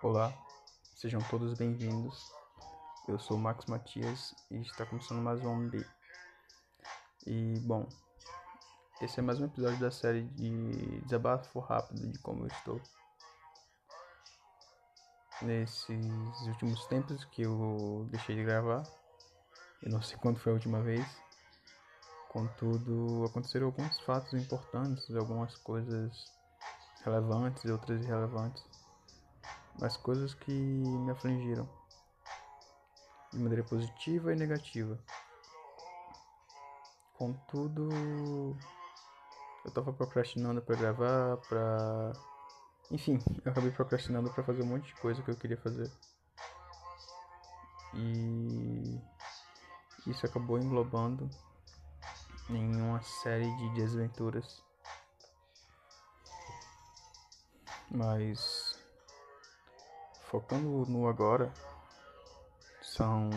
Olá, sejam todos bem-vindos. Eu sou o Max Matias e está começando mais um MB. E bom, esse é mais um episódio da série de desabafo rápido de como eu estou. Nesses últimos tempos que eu deixei de gravar, eu não sei quando foi a última vez. Contudo, aconteceram alguns fatos importantes, algumas coisas relevantes e outras irrelevantes, mas coisas que me afligiram de maneira positiva e negativa. Contudo, eu tava procrastinando para gravar, para enfim, eu acabei procrastinando para fazer um monte de coisa que eu queria fazer. E isso acabou englobando em uma série de desventuras Mas focando no agora, são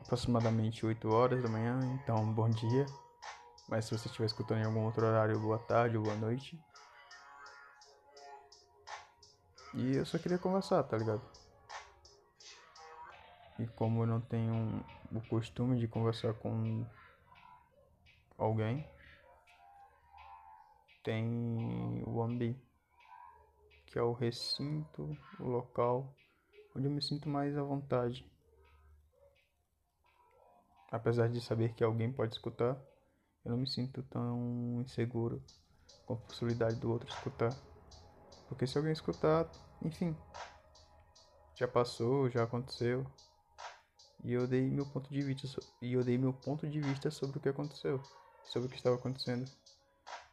aproximadamente 8 horas da manhã, então bom dia. Mas se você estiver escutando em algum outro horário, boa tarde ou boa noite. E eu só queria conversar, tá ligado? E como eu não tenho o costume de conversar com alguém, tem o Ambi, que é o recinto, o local onde eu me sinto mais à vontade. Apesar de saber que alguém pode escutar, eu não me sinto tão inseguro com a possibilidade do outro escutar. Porque se alguém escutar, enfim, já passou, já aconteceu. E eu dei meu ponto de vista e eu dei meu ponto de vista sobre o que aconteceu, sobre o que estava acontecendo.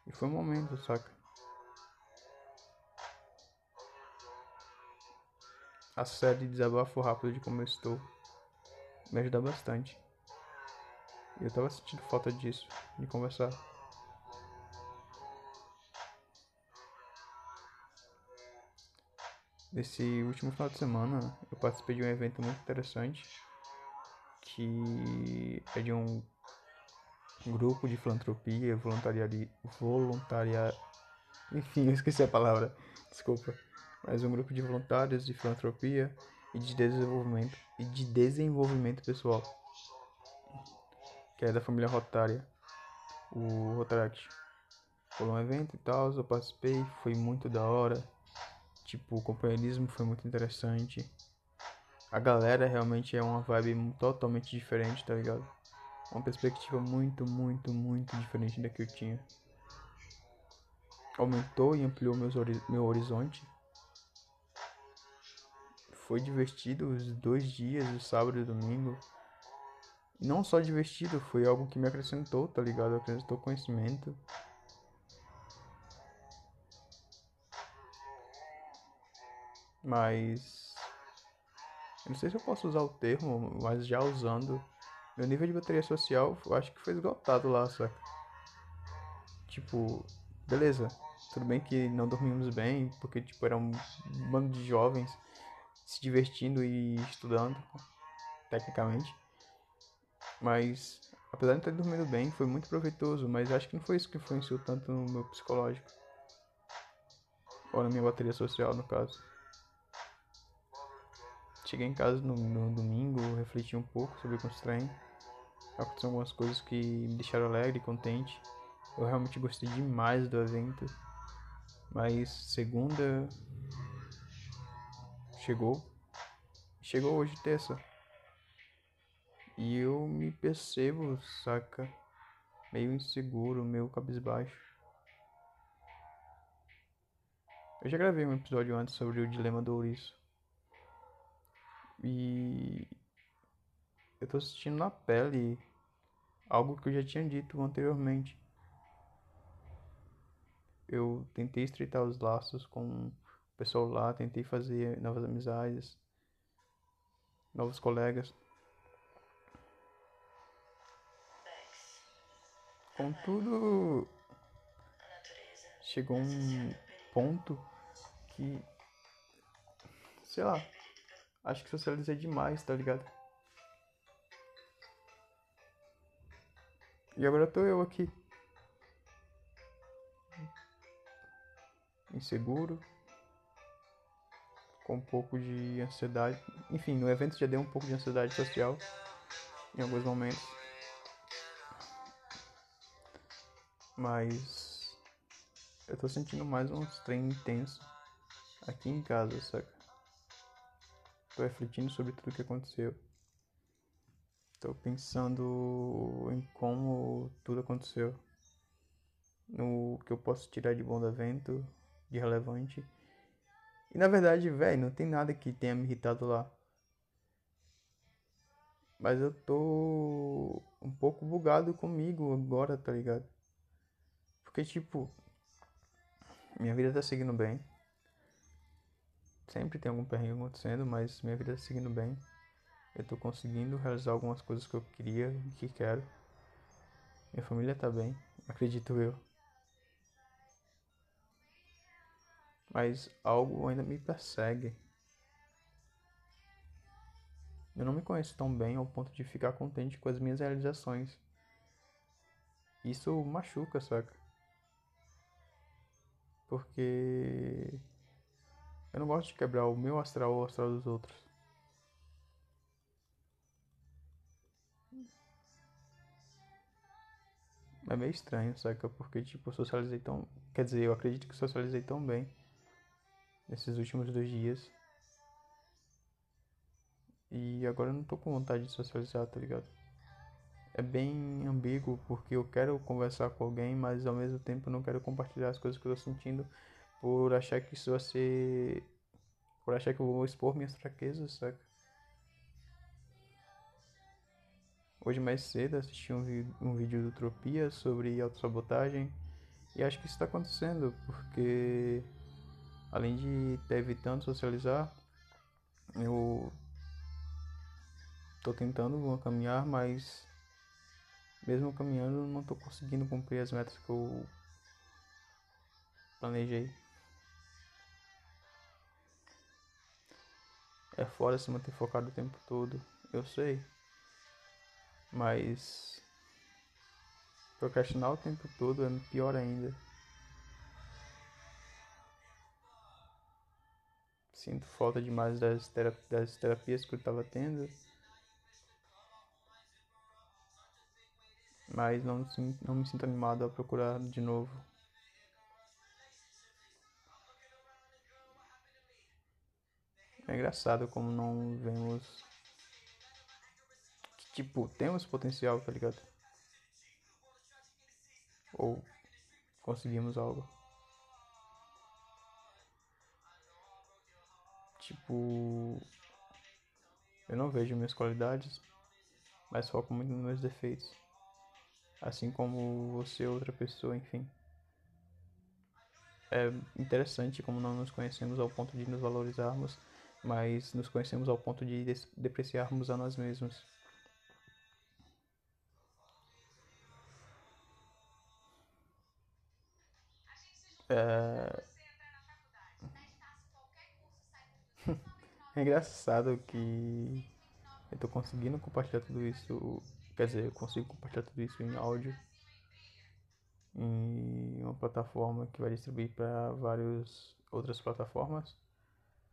E foi um momento, saca? A série Desabafo Rápido de Como Eu Estou me ajuda bastante. Eu tava sentindo falta disso, de conversar. Nesse último final de semana, eu participei de um evento muito interessante que é de um grupo de filantropia, voluntariado, voluntaria, enfim, eu esqueci a palavra, desculpa, mas um grupo de voluntários de filantropia e de desenvolvimento e de desenvolvimento pessoal, que é da família Rotária, o Rotaract. Foi um evento e tal, eu participei, foi muito da hora. Tipo, o companheirismo foi muito interessante. A galera realmente é uma vibe totalmente diferente, tá ligado? uma perspectiva muito, muito, muito diferente da que eu tinha. Aumentou e ampliou meus, meu horizonte. Foi divertido os dois dias, o sábado e o domingo. E não só divertido, foi algo que me acrescentou, tá ligado? Acrescentou conhecimento. Mas. Eu não sei se eu posso usar o termo, mas já usando meu nível de bateria social, eu acho que foi esgotado lá, saca? Tipo, beleza. Tudo bem que não dormimos bem, porque, tipo, era um bando de jovens se divertindo e estudando, tecnicamente. Mas, apesar de não ter dormido bem, foi muito proveitoso, mas acho que não foi isso que influenciou tanto no meu psicológico. Ou na minha bateria social, no caso. Cheguei em casa no, no domingo, refleti um pouco sobre o constrain aconteceram algumas coisas que me deixaram alegre e contente. Eu realmente gostei demais do evento. Mas segunda chegou. Chegou hoje terça. E eu me percebo, saca? Meio inseguro, meio cabisbaixo. Eu já gravei um episódio antes sobre o dilema do ouriço. E eu tô sentindo na pele algo que eu já tinha dito anteriormente. Eu tentei estreitar os laços com pessoal lá, tentei fazer novas amizades, novos colegas. Contudo, chegou um ponto que, sei lá, acho que socializei demais, tá ligado? E agora tô eu aqui. Inseguro. Com um pouco de ansiedade. Enfim, no evento já deu um pouco de ansiedade social em alguns momentos. Mas eu tô sentindo mais um trem intenso aqui em casa, saca? Tô refletindo sobre tudo que aconteceu. Tô pensando em como tudo aconteceu. No que eu posso tirar de bom do evento, de relevante. E na verdade, velho, não tem nada que tenha me irritado lá. Mas eu tô um pouco bugado comigo agora, tá ligado? Porque, tipo, minha vida tá seguindo bem. Sempre tem algum perrengue acontecendo, mas minha vida tá seguindo bem. Eu tô conseguindo realizar algumas coisas que eu queria e que quero. Minha família tá bem, acredito eu. Mas algo ainda me persegue. Eu não me conheço tão bem ao ponto de ficar contente com as minhas realizações. Isso machuca, saca? Porque eu não gosto de quebrar o meu astral ou o astral dos outros. É meio estranho, saca? Porque, tipo, socializei tão. Quer dizer, eu acredito que socializei tão bem nesses últimos dois dias. E agora eu não tô com vontade de socializar, tá ligado? É bem ambíguo porque eu quero conversar com alguém, mas ao mesmo tempo eu não quero compartilhar as coisas que eu tô sentindo por achar que isso vai ser. por achar que eu vou expor minhas fraquezas, saca? Hoje mais cedo assisti um, vi um vídeo do Tropia sobre autossabotagem e acho que isso está acontecendo porque além de estar evitando socializar, eu tô tentando caminhar, mas mesmo caminhando não tô conseguindo cumprir as metas que eu planejei. É fora se manter focado o tempo todo, eu sei. Mas procrastinar o tempo todo é pior ainda. Sinto falta demais das, terap das terapias que eu estava tendo. Mas não, não me sinto animado a procurar de novo. É engraçado como não vemos. Tipo, temos potencial, tá ligado? Ou conseguimos algo. Tipo, eu não vejo minhas qualidades, mas foco muito nos meus defeitos. Assim como você, outra pessoa, enfim. É interessante como não nos conhecemos ao ponto de nos valorizarmos, mas nos conhecemos ao ponto de depreciarmos a nós mesmos. É... É engraçado que eu tô conseguindo compartilhar tudo isso. Quer dizer, eu consigo compartilhar tudo isso em áudio em uma plataforma que vai distribuir para várias outras plataformas.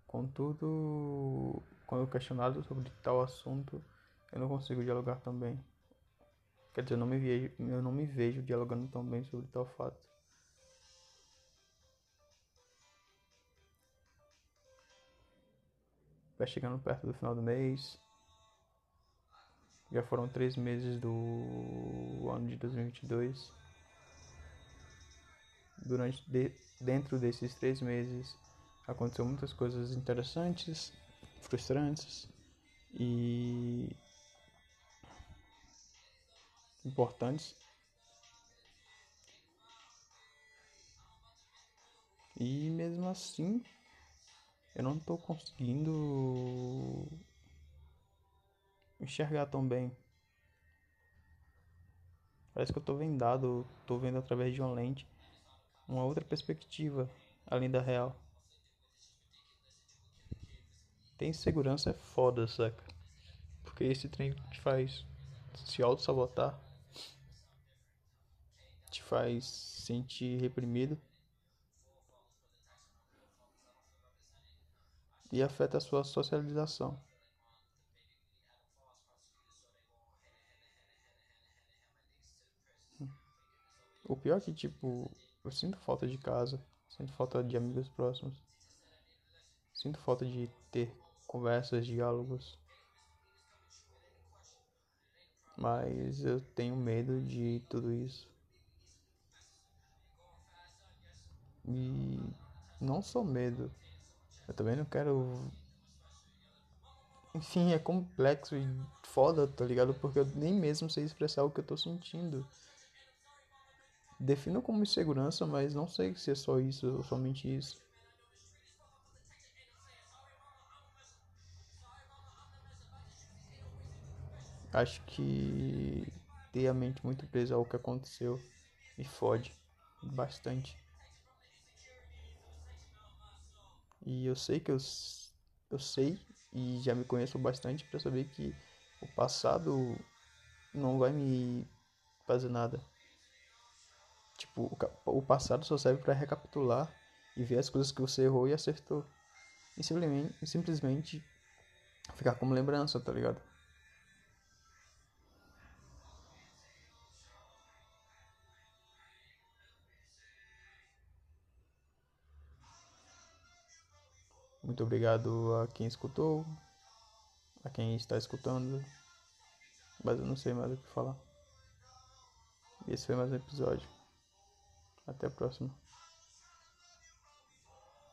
Contudo, quando questionado sobre tal assunto, eu não consigo dialogar tão bem. Quer dizer, eu não me vejo, eu não me vejo dialogando tão bem sobre tal fato. Vai chegando perto do final do mês. Já foram três meses do ano de 2022. Durante de, dentro desses três meses aconteceu muitas coisas interessantes, frustrantes e importantes. E mesmo assim, eu não tô conseguindo enxergar tão bem. Parece que eu tô vendado, tô vendo através de uma lente uma outra perspectiva além da real. Tem segurança é foda, saca? Porque esse trem te faz se auto-sabotar, te faz sentir reprimido e afeta a sua socialização. O pior é que, tipo, eu sinto falta de casa, sinto falta de amigos próximos, sinto falta de ter conversas, diálogos. Mas eu tenho medo de tudo isso. E não só medo, eu também não quero. Enfim, é complexo e foda, tá ligado? Porque eu nem mesmo sei expressar o que eu tô sentindo. Defino como insegurança, mas não sei se é só isso ou somente isso. Acho que ter a mente muito presa ao que aconteceu me fode bastante. E eu sei que eu, eu sei e já me conheço bastante para saber que o passado não vai me fazer nada. Tipo, o passado só serve para recapitular e ver as coisas que você errou e acertou. E simplesmente, simplesmente ficar como lembrança, tá ligado? Muito obrigado a quem escutou, a quem está escutando, mas eu não sei mais o que falar. Esse foi mais um episódio. Até a próxima.